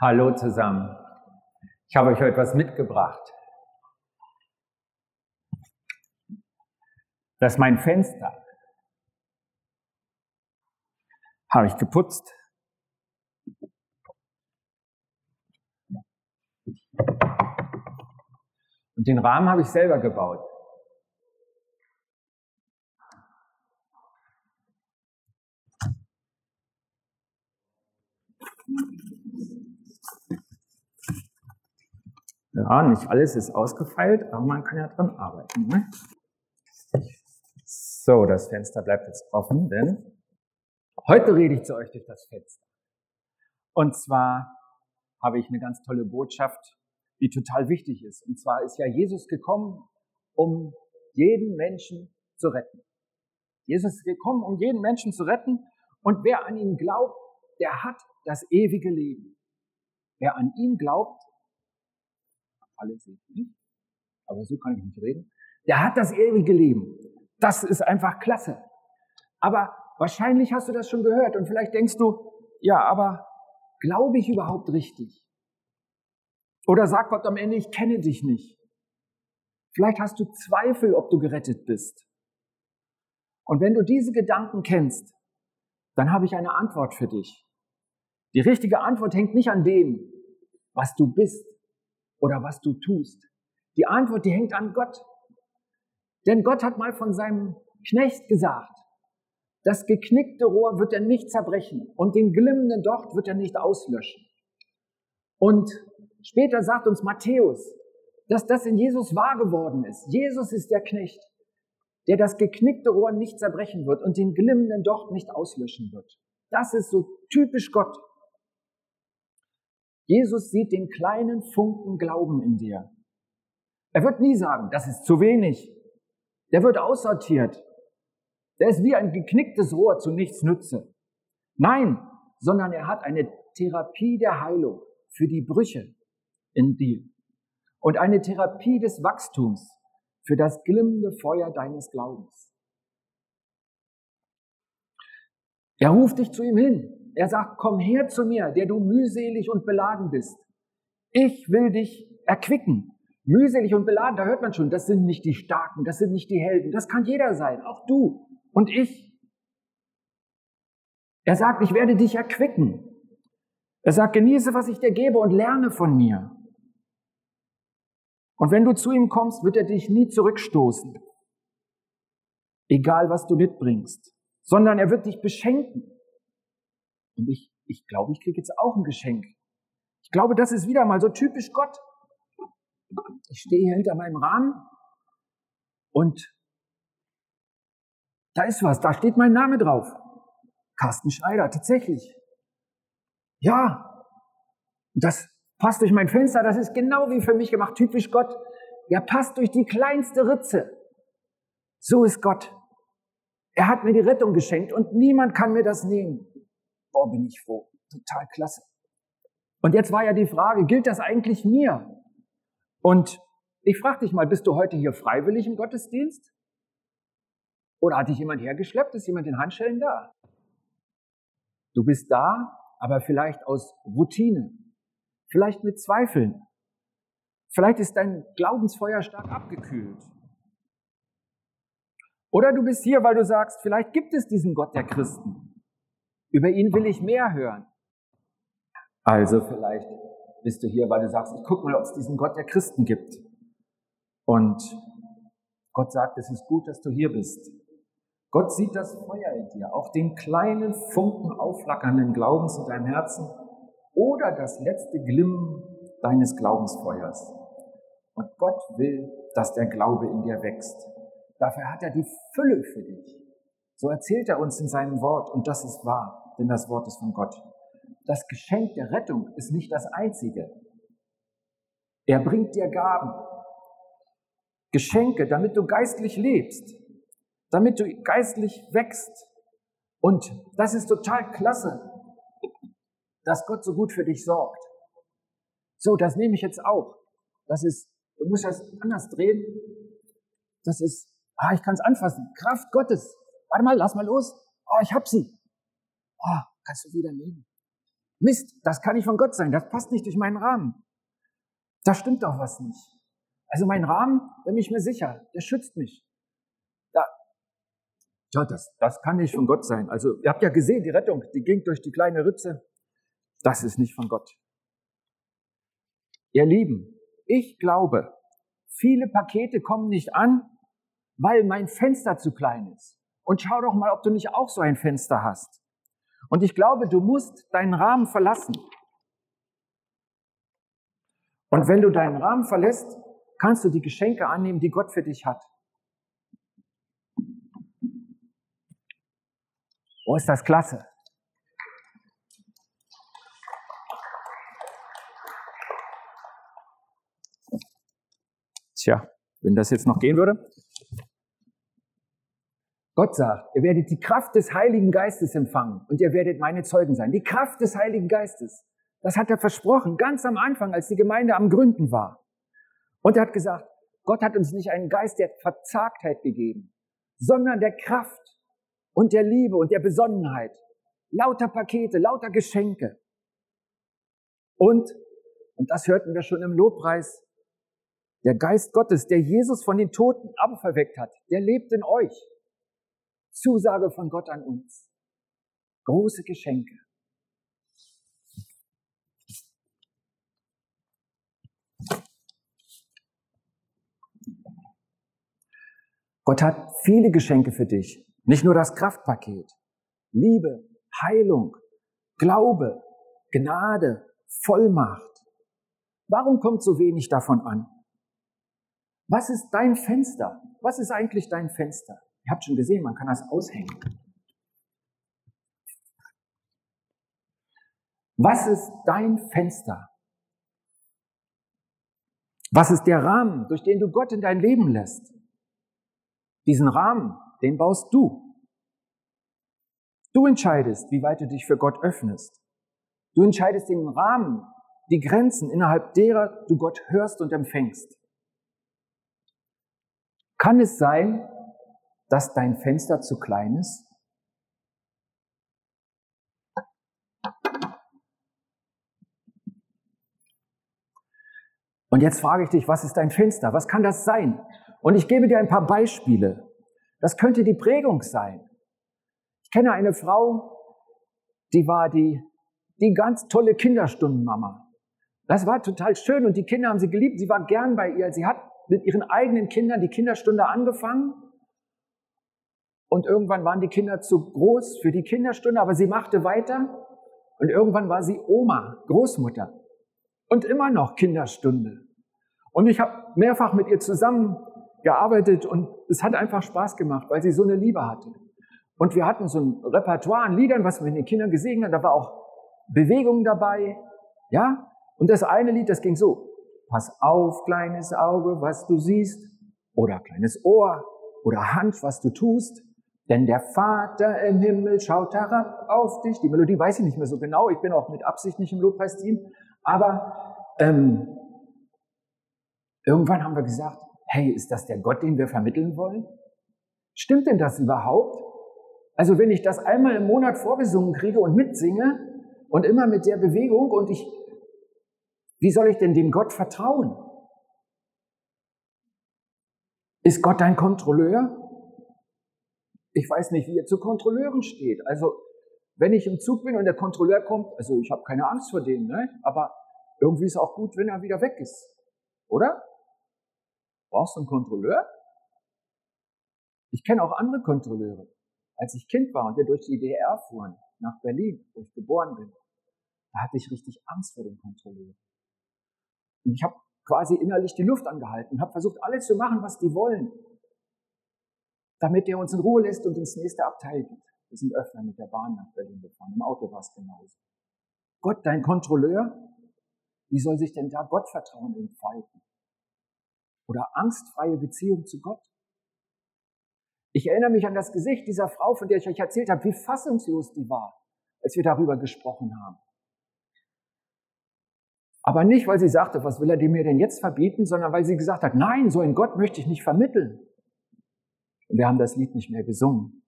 Hallo zusammen. Ich habe euch etwas mitgebracht. Das ist mein Fenster. Habe ich geputzt. Und den Rahmen habe ich selber gebaut. Ja, nicht alles ist ausgefeilt, aber man kann ja dran arbeiten. Ne? So, das Fenster bleibt jetzt offen, denn heute rede ich zu euch durch das Fenster. Und zwar habe ich eine ganz tolle Botschaft, die total wichtig ist. Und zwar ist ja Jesus gekommen, um jeden Menschen zu retten. Jesus ist gekommen, um jeden Menschen zu retten. Und wer an ihn glaubt, der hat das ewige Leben. Wer an ihn glaubt, alle sehen nicht, aber so kann ich nicht reden, der hat das ewige Leben. Das ist einfach klasse. Aber wahrscheinlich hast du das schon gehört und vielleicht denkst du, ja, aber glaube ich überhaupt richtig? Oder sagt Gott am Ende, ich kenne dich nicht. Vielleicht hast du Zweifel, ob du gerettet bist. Und wenn du diese Gedanken kennst, dann habe ich eine Antwort für dich. Die richtige Antwort hängt nicht an dem, was du bist oder was du tust. Die Antwort, die hängt an Gott. Denn Gott hat mal von seinem Knecht gesagt, das geknickte Rohr wird er nicht zerbrechen und den glimmenden Docht wird er nicht auslöschen. Und später sagt uns Matthäus, dass das in Jesus wahr geworden ist. Jesus ist der Knecht, der das geknickte Rohr nicht zerbrechen wird und den glimmenden Docht nicht auslöschen wird. Das ist so typisch Gott. Jesus sieht den kleinen Funken Glauben in dir. Er wird nie sagen, das ist zu wenig. Der wird aussortiert. Der ist wie ein geknicktes Rohr zu nichts nütze. Nein, sondern er hat eine Therapie der Heilung für die Brüche in dir und eine Therapie des Wachstums für das glimmende Feuer deines Glaubens. Er ruft dich zu ihm hin. Er sagt, komm her zu mir, der du mühselig und beladen bist. Ich will dich erquicken. Mühselig und beladen, da hört man schon, das sind nicht die Starken, das sind nicht die Helden, das kann jeder sein, auch du und ich. Er sagt, ich werde dich erquicken. Er sagt, genieße, was ich dir gebe und lerne von mir. Und wenn du zu ihm kommst, wird er dich nie zurückstoßen, egal was du mitbringst, sondern er wird dich beschenken. Und ich, ich glaube, ich kriege jetzt auch ein Geschenk. Ich glaube, das ist wieder mal so typisch Gott. Ich stehe hier hinter meinem Rahmen und da ist was, da steht mein Name drauf. Carsten Schneider, tatsächlich. Ja, das passt durch mein Fenster, das ist genau wie für mich gemacht, typisch Gott. Der passt durch die kleinste Ritze. So ist Gott. Er hat mir die Rettung geschenkt und niemand kann mir das nehmen. Boah, bin ich froh. Total klasse. Und jetzt war ja die Frage, gilt das eigentlich mir? Und ich frage dich mal, bist du heute hier freiwillig im Gottesdienst? Oder hat dich jemand hergeschleppt? Ist jemand in Handschellen da? Du bist da, aber vielleicht aus Routine, vielleicht mit Zweifeln. Vielleicht ist dein Glaubensfeuer stark abgekühlt. Oder du bist hier, weil du sagst, vielleicht gibt es diesen Gott der Christen. Über ihn will ich mehr hören. Also vielleicht bist du hier, weil du sagst, ich guck mal, ob es diesen Gott der Christen gibt. Und Gott sagt, es ist gut, dass du hier bist. Gott sieht das Feuer in dir, auch den kleinen Funken aufflackernden Glaubens in deinem Herzen oder das letzte Glimmen deines Glaubensfeuers. Und Gott will, dass der Glaube in dir wächst. Dafür hat er die Fülle für dich. So erzählt er uns in seinem Wort und das ist wahr, denn das Wort ist von Gott. Das Geschenk der Rettung ist nicht das einzige. Er bringt dir Gaben, Geschenke, damit du geistlich lebst, damit du geistlich wächst. Und das ist total klasse, dass Gott so gut für dich sorgt. So, das nehme ich jetzt auch. Das ist, du musst das anders drehen. Das ist, ah, ich kann es anfassen. Kraft Gottes. Warte mal, lass mal los. Oh, ich hab sie. Oh, kannst du wieder nehmen. Mist, das kann nicht von Gott sein, das passt nicht durch meinen Rahmen. Da stimmt doch was nicht. Also mein Rahmen, da bin ich mir sicher, der schützt mich. Da, ja, das, das kann nicht von Gott sein. Also ihr habt ja gesehen, die Rettung, die ging durch die kleine Ritze. Das ist nicht von Gott. Ihr Lieben, ich glaube, viele Pakete kommen nicht an, weil mein Fenster zu klein ist. Und schau doch mal, ob du nicht auch so ein Fenster hast. Und ich glaube, du musst deinen Rahmen verlassen. Und wenn du deinen Rahmen verlässt, kannst du die Geschenke annehmen, die Gott für dich hat. Oh, ist das klasse. Tja, wenn das jetzt noch gehen würde. Gott sagt, ihr werdet die Kraft des Heiligen Geistes empfangen und ihr werdet meine Zeugen sein. Die Kraft des Heiligen Geistes. Das hat er versprochen, ganz am Anfang, als die Gemeinde am Gründen war. Und er hat gesagt, Gott hat uns nicht einen Geist der Verzagtheit gegeben, sondern der Kraft und der Liebe und der Besonnenheit. Lauter Pakete, lauter Geschenke. Und, und das hörten wir schon im Lobpreis, der Geist Gottes, der Jesus von den Toten abverweckt hat, der lebt in euch. Zusage von Gott an uns. Große Geschenke. Gott hat viele Geschenke für dich. Nicht nur das Kraftpaket. Liebe, Heilung, Glaube, Gnade, Vollmacht. Warum kommt so wenig davon an? Was ist dein Fenster? Was ist eigentlich dein Fenster? Ihr habt schon gesehen, man kann das aushängen. Was ist dein Fenster? Was ist der Rahmen, durch den du Gott in dein Leben lässt? Diesen Rahmen, den baust du. Du entscheidest, wie weit du dich für Gott öffnest. Du entscheidest den Rahmen, die Grenzen, innerhalb derer du Gott hörst und empfängst. Kann es sein, dass dein Fenster zu klein ist? Und jetzt frage ich dich, was ist dein Fenster? Was kann das sein? Und ich gebe dir ein paar Beispiele. Das könnte die Prägung sein. Ich kenne eine Frau, die war die, die ganz tolle Kinderstundenmama. Das war total schön und die Kinder haben sie geliebt. Sie war gern bei ihr. Sie hat mit ihren eigenen Kindern die Kinderstunde angefangen. Und irgendwann waren die Kinder zu groß für die Kinderstunde, aber sie machte weiter. Und irgendwann war sie Oma, Großmutter. Und immer noch Kinderstunde. Und ich habe mehrfach mit ihr zusammen gearbeitet und es hat einfach Spaß gemacht, weil sie so eine Liebe hatte. Und wir hatten so ein Repertoire an Liedern, was wir mit den Kindern gesehen haben. Da war auch Bewegung dabei. Ja? Und das eine Lied, das ging so. Pass auf, kleines Auge, was du siehst. Oder kleines Ohr. Oder Hand, was du tust. Denn der Vater im Himmel schaut herab auf dich. Die Melodie weiß ich nicht mehr so genau. Ich bin auch mit Absicht nicht im Lobpreisteam. Aber ähm, irgendwann haben wir gesagt, hey, ist das der Gott, den wir vermitteln wollen? Stimmt denn das überhaupt? Also wenn ich das einmal im Monat vorgesungen kriege und mitsinge und immer mit der Bewegung und ich, wie soll ich denn dem Gott vertrauen? Ist Gott dein Kontrolleur? Ich weiß nicht, wie er zu Kontrolleuren steht. Also wenn ich im Zug bin und der Kontrolleur kommt, also ich habe keine Angst vor dem, ne? aber irgendwie ist es auch gut, wenn er wieder weg ist. Oder? Brauchst du einen Kontrolleur? Ich kenne auch andere Kontrolleure. Als ich Kind war und wir durch die DDR fuhren, nach Berlin, wo ich geboren bin, da hatte ich richtig Angst vor dem Kontrolleur. Und ich habe quasi innerlich die Luft angehalten und habe versucht, alles zu machen, was die wollen, damit der uns in Ruhe lässt und ins nächste Abteil geht. Wir sind öfter mit der Bahn nach Berlin gefahren, im Auto war es genauso. Gott, dein Kontrolleur, wie soll sich denn da Gottvertrauen entfalten? oder angstfreie Beziehung zu Gott. Ich erinnere mich an das Gesicht dieser Frau, von der ich euch erzählt habe, wie fassungslos die war, als wir darüber gesprochen haben. Aber nicht, weil sie sagte, was will er mir denn jetzt verbieten, sondern weil sie gesagt hat, nein, so einen Gott möchte ich nicht vermitteln. Und wir haben das Lied nicht mehr gesungen.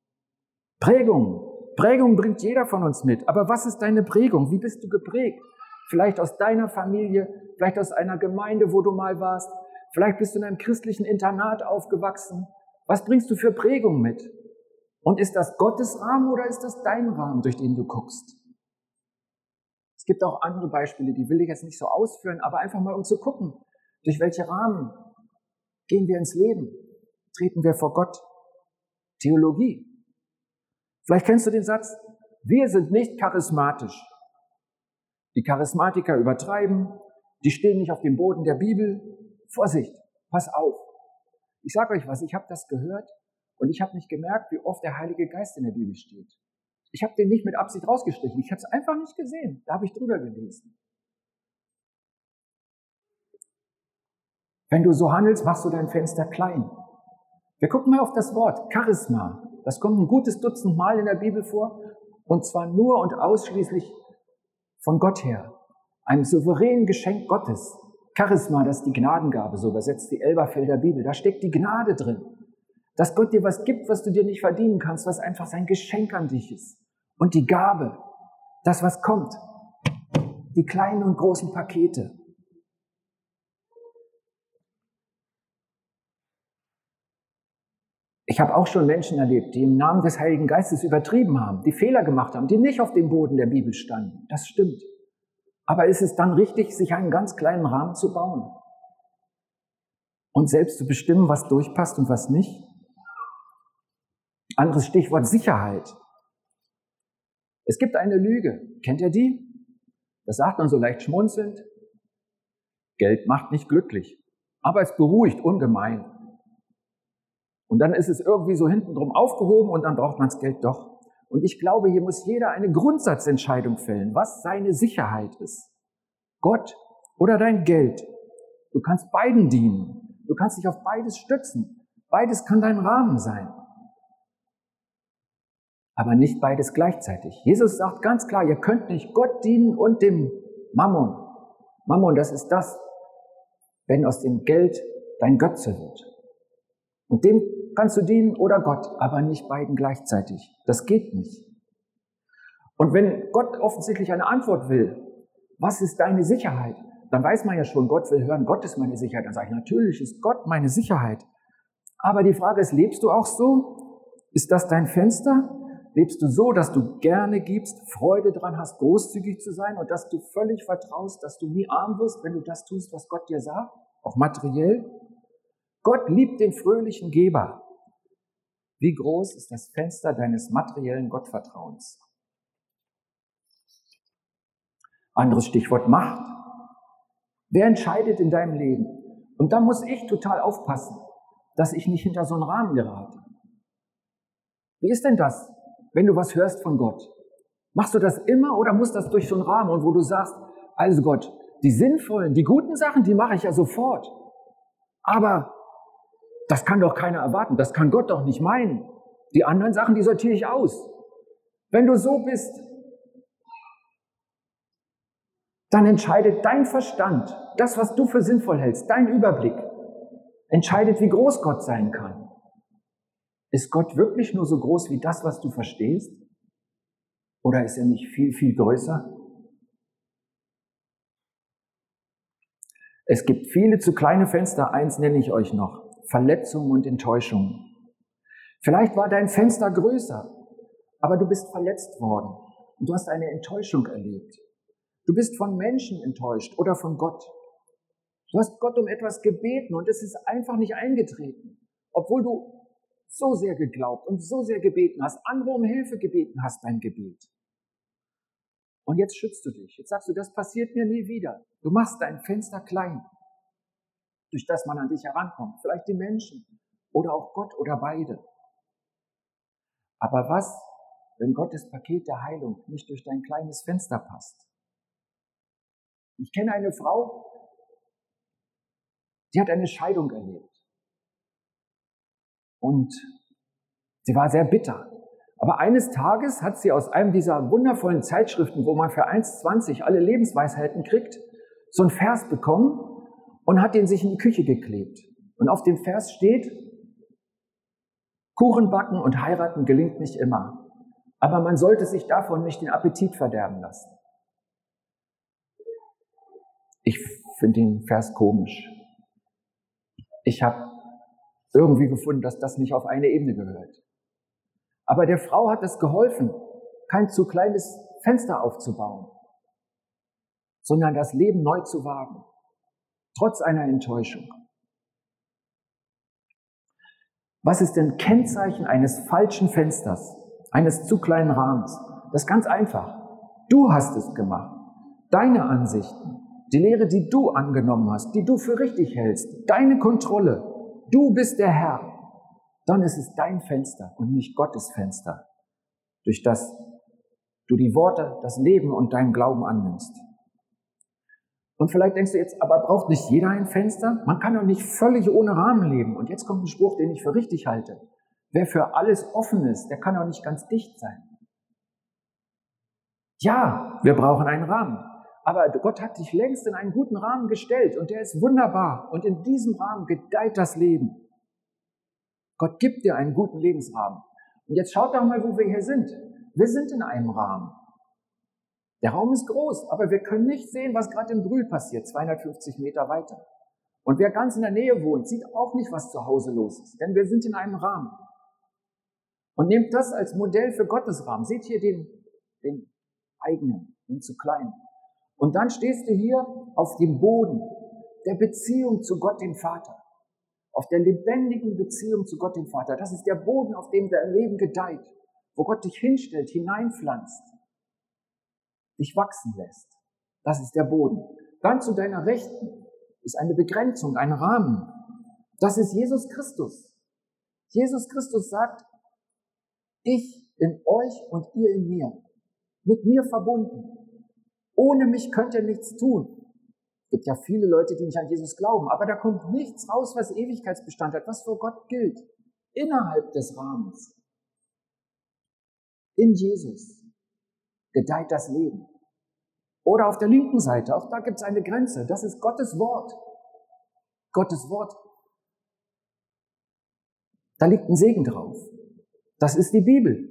Prägung, Prägung bringt jeder von uns mit. Aber was ist deine Prägung? Wie bist du geprägt? Vielleicht aus deiner Familie, vielleicht aus einer Gemeinde, wo du mal warst. Vielleicht bist du in einem christlichen Internat aufgewachsen. Was bringst du für Prägung mit? Und ist das Gottes Rahmen oder ist das dein Rahmen, durch den du guckst? Es gibt auch andere Beispiele, die will ich jetzt nicht so ausführen, aber einfach mal um zu gucken, durch welche Rahmen gehen wir ins Leben? Treten wir vor Gott? Theologie. Vielleicht kennst du den Satz, wir sind nicht charismatisch. Die Charismatiker übertreiben, die stehen nicht auf dem Boden der Bibel. Vorsicht, pass auf. Ich sage euch was, ich habe das gehört und ich habe nicht gemerkt, wie oft der Heilige Geist in der Bibel steht. Ich habe den nicht mit Absicht rausgestrichen, ich habe es einfach nicht gesehen. Da habe ich drüber gelesen. Wenn du so handelst, machst du dein Fenster klein. Wir gucken mal auf das Wort Charisma. Das kommt ein gutes Dutzend Mal in der Bibel vor und zwar nur und ausschließlich von Gott her. Ein souveränen Geschenk Gottes. Charisma, das ist die Gnadengabe, so übersetzt die Elberfelder Bibel. Da steckt die Gnade drin. Dass Gott dir was gibt, was du dir nicht verdienen kannst, was einfach sein Geschenk an dich ist. Und die Gabe, das was kommt. Die kleinen und großen Pakete. Ich habe auch schon Menschen erlebt, die im Namen des Heiligen Geistes übertrieben haben, die Fehler gemacht haben, die nicht auf dem Boden der Bibel standen. Das stimmt. Aber ist es dann richtig, sich einen ganz kleinen Rahmen zu bauen? Und selbst zu bestimmen, was durchpasst und was nicht? Anderes Stichwort Sicherheit. Es gibt eine Lüge. Kennt ihr die? Das sagt man so leicht schmunzelnd. Geld macht nicht glücklich, aber es beruhigt ungemein. Und dann ist es irgendwie so hintendrum aufgehoben und dann braucht man das Geld doch. Und ich glaube, hier muss jeder eine Grundsatzentscheidung fällen, was seine Sicherheit ist. Gott oder dein Geld. Du kannst beiden dienen. Du kannst dich auf beides stützen. Beides kann dein Rahmen sein. Aber nicht beides gleichzeitig. Jesus sagt ganz klar, ihr könnt nicht Gott dienen und dem Mammon. Mammon, das ist das, wenn aus dem Geld dein Götze wird. Und dem kannst du dienen oder Gott, aber nicht beiden gleichzeitig. Das geht nicht. Und wenn Gott offensichtlich eine Antwort will, was ist deine Sicherheit? Dann weiß man ja schon, Gott will hören, Gott ist meine Sicherheit. Dann sage ich, natürlich ist Gott meine Sicherheit. Aber die Frage ist, lebst du auch so? Ist das dein Fenster? Lebst du so, dass du gerne gibst, Freude dran hast, großzügig zu sein und dass du völlig vertraust, dass du nie arm wirst, wenn du das tust, was Gott dir sagt, auch materiell? Gott liebt den fröhlichen Geber. Wie groß ist das Fenster deines materiellen Gottvertrauens? Anderes Stichwort Macht. Wer entscheidet in deinem Leben? Und da muss ich total aufpassen, dass ich nicht hinter so einen Rahmen gerate. Wie ist denn das, wenn du was hörst von Gott? Machst du das immer oder muss das durch so einen Rahmen und wo du sagst, also Gott, die sinnvollen, die guten Sachen, die mache ich ja sofort. Aber das kann doch keiner erwarten. Das kann Gott doch nicht meinen. Die anderen Sachen, die sortiere ich aus. Wenn du so bist, dann entscheidet dein Verstand, das, was du für sinnvoll hältst, dein Überblick, entscheidet, wie groß Gott sein kann. Ist Gott wirklich nur so groß wie das, was du verstehst? Oder ist er nicht viel, viel größer? Es gibt viele zu kleine Fenster, eins nenne ich euch noch. Verletzungen und Enttäuschungen. Vielleicht war dein Fenster größer, aber du bist verletzt worden und du hast eine Enttäuschung erlebt. Du bist von Menschen enttäuscht oder von Gott. Du hast Gott um etwas gebeten und es ist einfach nicht eingetreten, obwohl du so sehr geglaubt und so sehr gebeten hast, andere um Hilfe gebeten hast beim Gebet. Und jetzt schützt du dich. Jetzt sagst du, das passiert mir nie wieder. Du machst dein Fenster klein durch das man an dich herankommt. Vielleicht die Menschen oder auch Gott oder beide. Aber was, wenn Gottes Paket der Heilung nicht durch dein kleines Fenster passt? Ich kenne eine Frau, die hat eine Scheidung erlebt. Und sie war sehr bitter. Aber eines Tages hat sie aus einem dieser wundervollen Zeitschriften, wo man für 1,20 alle Lebensweisheiten kriegt, so ein Vers bekommen, und hat den sich in die Küche geklebt. Und auf dem Vers steht, Kuchen backen und heiraten gelingt nicht immer. Aber man sollte sich davon nicht den Appetit verderben lassen. Ich finde den Vers komisch. Ich habe irgendwie gefunden, dass das nicht auf eine Ebene gehört. Aber der Frau hat es geholfen, kein zu kleines Fenster aufzubauen, sondern das Leben neu zu wagen, trotz einer Enttäuschung. Was ist denn Kennzeichen eines falschen Fensters, eines zu kleinen Rahmens? Das ist ganz einfach. Du hast es gemacht. Deine Ansichten, die Lehre, die du angenommen hast, die du für richtig hältst, deine Kontrolle, du bist der Herr, dann ist es dein Fenster und nicht Gottes Fenster, durch das du die Worte, das Leben und deinen Glauben annimmst. Und vielleicht denkst du jetzt, aber braucht nicht jeder ein Fenster? Man kann doch nicht völlig ohne Rahmen leben. Und jetzt kommt ein Spruch, den ich für richtig halte. Wer für alles offen ist, der kann doch nicht ganz dicht sein. Ja, wir brauchen einen Rahmen. Aber Gott hat dich längst in einen guten Rahmen gestellt und der ist wunderbar. Und in diesem Rahmen gedeiht das Leben. Gott gibt dir einen guten Lebensrahmen. Und jetzt schaut doch mal, wo wir hier sind. Wir sind in einem Rahmen. Der Raum ist groß, aber wir können nicht sehen, was gerade im Brühl passiert, 250 Meter weiter. Und wer ganz in der Nähe wohnt, sieht auch nicht, was zu Hause los ist, denn wir sind in einem Rahmen. Und nehmt das als Modell für Gottes Rahmen. Seht hier den, den eigenen, den zu kleinen. Und dann stehst du hier auf dem Boden der Beziehung zu Gott, dem Vater. Auf der lebendigen Beziehung zu Gott, dem Vater. Das ist der Boden, auf dem dein Leben gedeiht. Wo Gott dich hinstellt, hineinpflanzt dich wachsen lässt. Das ist der Boden. Dann zu deiner Rechten ist eine Begrenzung, ein Rahmen. Das ist Jesus Christus. Jesus Christus sagt, ich in euch und ihr in mir, mit mir verbunden. Ohne mich könnt ihr nichts tun. Es gibt ja viele Leute, die nicht an Jesus glauben, aber da kommt nichts raus, was Ewigkeitsbestand hat, was vor Gott gilt. Innerhalb des Rahmens. In Jesus gedeiht das Leben. Oder auf der linken Seite, auch da gibt es eine Grenze. Das ist Gottes Wort. Gottes Wort. Da liegt ein Segen drauf. Das ist die Bibel.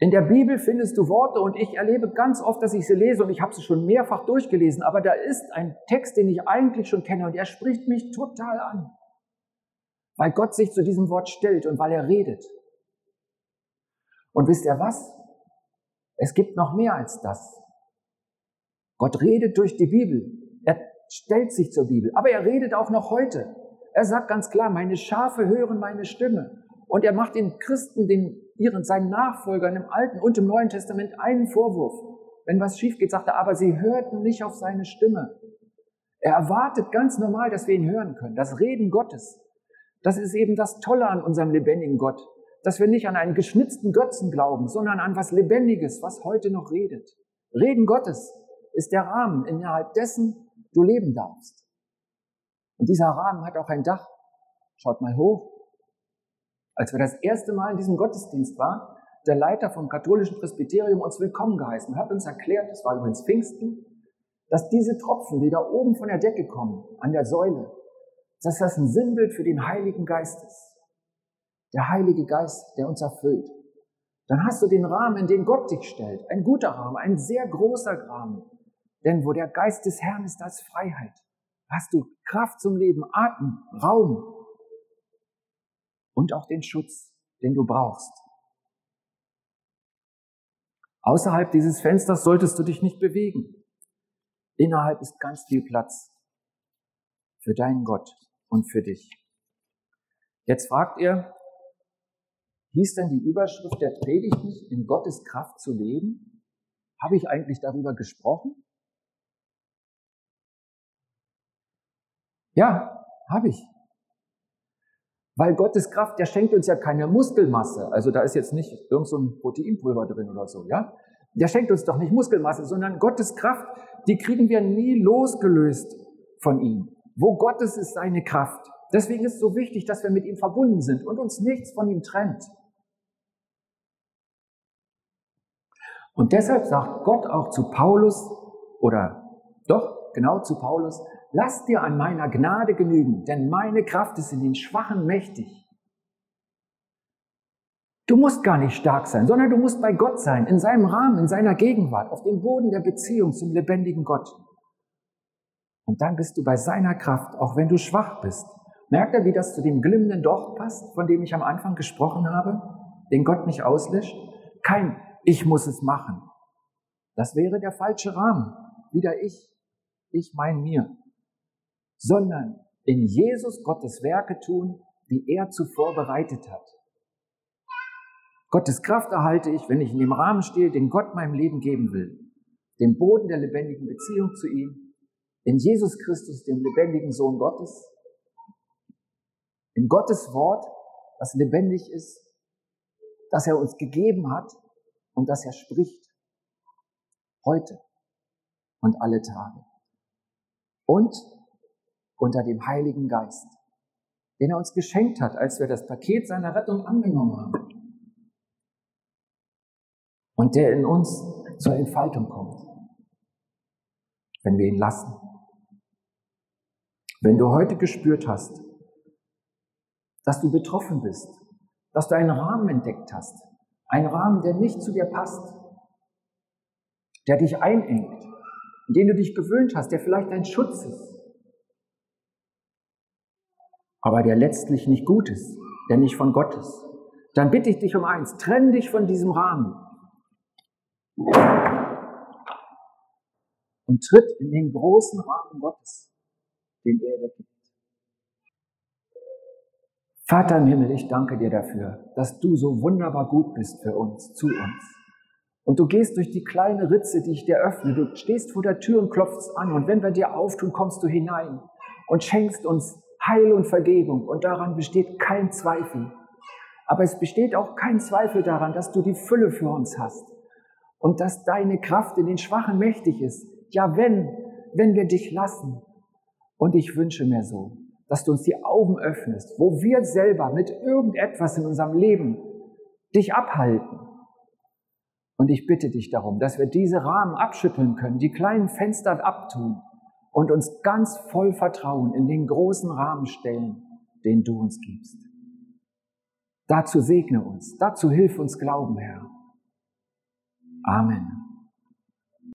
In der Bibel findest du Worte und ich erlebe ganz oft, dass ich sie lese und ich habe sie schon mehrfach durchgelesen, aber da ist ein Text, den ich eigentlich schon kenne und er spricht mich total an, weil Gott sich zu diesem Wort stellt und weil er redet. Und wisst ihr was? Es gibt noch mehr als das. Gott redet durch die Bibel. Er stellt sich zur Bibel. Aber er redet auch noch heute. Er sagt ganz klar, meine Schafe hören meine Stimme. Und er macht den Christen, den, ihren, seinen Nachfolgern im Alten und im Neuen Testament einen Vorwurf. Wenn was schief geht, sagt er, aber sie hörten nicht auf seine Stimme. Er erwartet ganz normal, dass wir ihn hören können. Das Reden Gottes. Das ist eben das Tolle an unserem lebendigen Gott. Dass wir nicht an einen geschnitzten Götzen glauben, sondern an was Lebendiges, was heute noch redet. Reden Gottes ist der Rahmen, innerhalb dessen du leben darfst. Und dieser Rahmen hat auch ein Dach. Schaut mal hoch. Als wir das erste Mal in diesem Gottesdienst waren, der Leiter vom katholischen Presbyterium uns willkommen geheißen, hat uns erklärt, das war übrigens Pfingsten, dass diese Tropfen, die da oben von der Decke kommen, an der Säule, dass das ein Sinnbild für den Heiligen Geist ist. Der Heilige Geist, der uns erfüllt. Dann hast du den Rahmen, in den Gott dich stellt. Ein guter Rahmen, ein sehr großer Rahmen. Denn wo der Geist des Herrn ist, da ist Freiheit. Hast du Kraft zum Leben, Atem, Raum und auch den Schutz, den du brauchst. Außerhalb dieses Fensters solltest du dich nicht bewegen. Innerhalb ist ganz viel Platz für deinen Gott und für dich. Jetzt fragt ihr, hieß denn die Überschrift der Predigt nicht, in Gottes Kraft zu leben? Habe ich eigentlich darüber gesprochen? Ja, habe ich. Weil Gottes Kraft, der schenkt uns ja keine Muskelmasse. Also da ist jetzt nicht irgend so ein Proteinpulver drin oder so, ja? Der schenkt uns doch nicht Muskelmasse, sondern Gottes Kraft, die kriegen wir nie losgelöst von ihm. Wo Gottes ist seine Kraft. Deswegen ist es so wichtig, dass wir mit ihm verbunden sind und uns nichts von ihm trennt. Und deshalb sagt Gott auch zu Paulus, oder doch, genau zu Paulus, Lass dir an meiner Gnade genügen, denn meine Kraft ist in den Schwachen mächtig. Du musst gar nicht stark sein, sondern du musst bei Gott sein, in seinem Rahmen, in seiner Gegenwart, auf dem Boden der Beziehung zum lebendigen Gott. Und dann bist du bei seiner Kraft, auch wenn du schwach bist. Merkt er, wie das zu dem glimmenden Docht passt, von dem ich am Anfang gesprochen habe, den Gott nicht auslöscht? Kein Ich muss es machen. Das wäre der falsche Rahmen. Wieder ich, ich mein mir. Sondern in Jesus Gottes Werke tun, die er zuvor bereitet hat. Gottes Kraft erhalte ich, wenn ich in dem Rahmen stehe, den Gott meinem Leben geben will. Dem Boden der lebendigen Beziehung zu ihm, in Jesus Christus, dem lebendigen Sohn Gottes, in Gottes Wort, das lebendig ist, das er uns gegeben hat und das er spricht. Heute und alle Tage. Und unter dem Heiligen Geist, den er uns geschenkt hat, als wir das Paket seiner Rettung angenommen haben. Und der in uns zur Entfaltung kommt, wenn wir ihn lassen. Wenn du heute gespürt hast, dass du betroffen bist, dass du einen Rahmen entdeckt hast, einen Rahmen, der nicht zu dir passt, der dich einengt, in den du dich gewöhnt hast, der vielleicht dein Schutz ist, aber der letztlich nicht gut ist, der nicht von Gott ist, dann bitte ich dich um eins, trenn dich von diesem Rahmen und tritt in den großen Rahmen Gottes, den er dir gibt. Vater im Himmel, ich danke dir dafür, dass du so wunderbar gut bist für uns, zu uns. Und du gehst durch die kleine Ritze, die ich dir öffne. Du stehst vor der Tür und klopfst an. Und wenn wir dir auftun, kommst du hinein und schenkst uns Heil und Vergebung. Und daran besteht kein Zweifel. Aber es besteht auch kein Zweifel daran, dass du die Fülle für uns hast. Und dass deine Kraft in den Schwachen mächtig ist. Ja, wenn, wenn wir dich lassen. Und ich wünsche mir so, dass du uns die Augen öffnest, wo wir selber mit irgendetwas in unserem Leben dich abhalten und ich bitte dich darum, dass wir diese Rahmen abschütteln können, die kleinen Fenster abtun und uns ganz voll Vertrauen in den großen Rahmen stellen, den du uns gibst. Dazu segne uns, dazu hilf uns Glauben, Herr. Amen.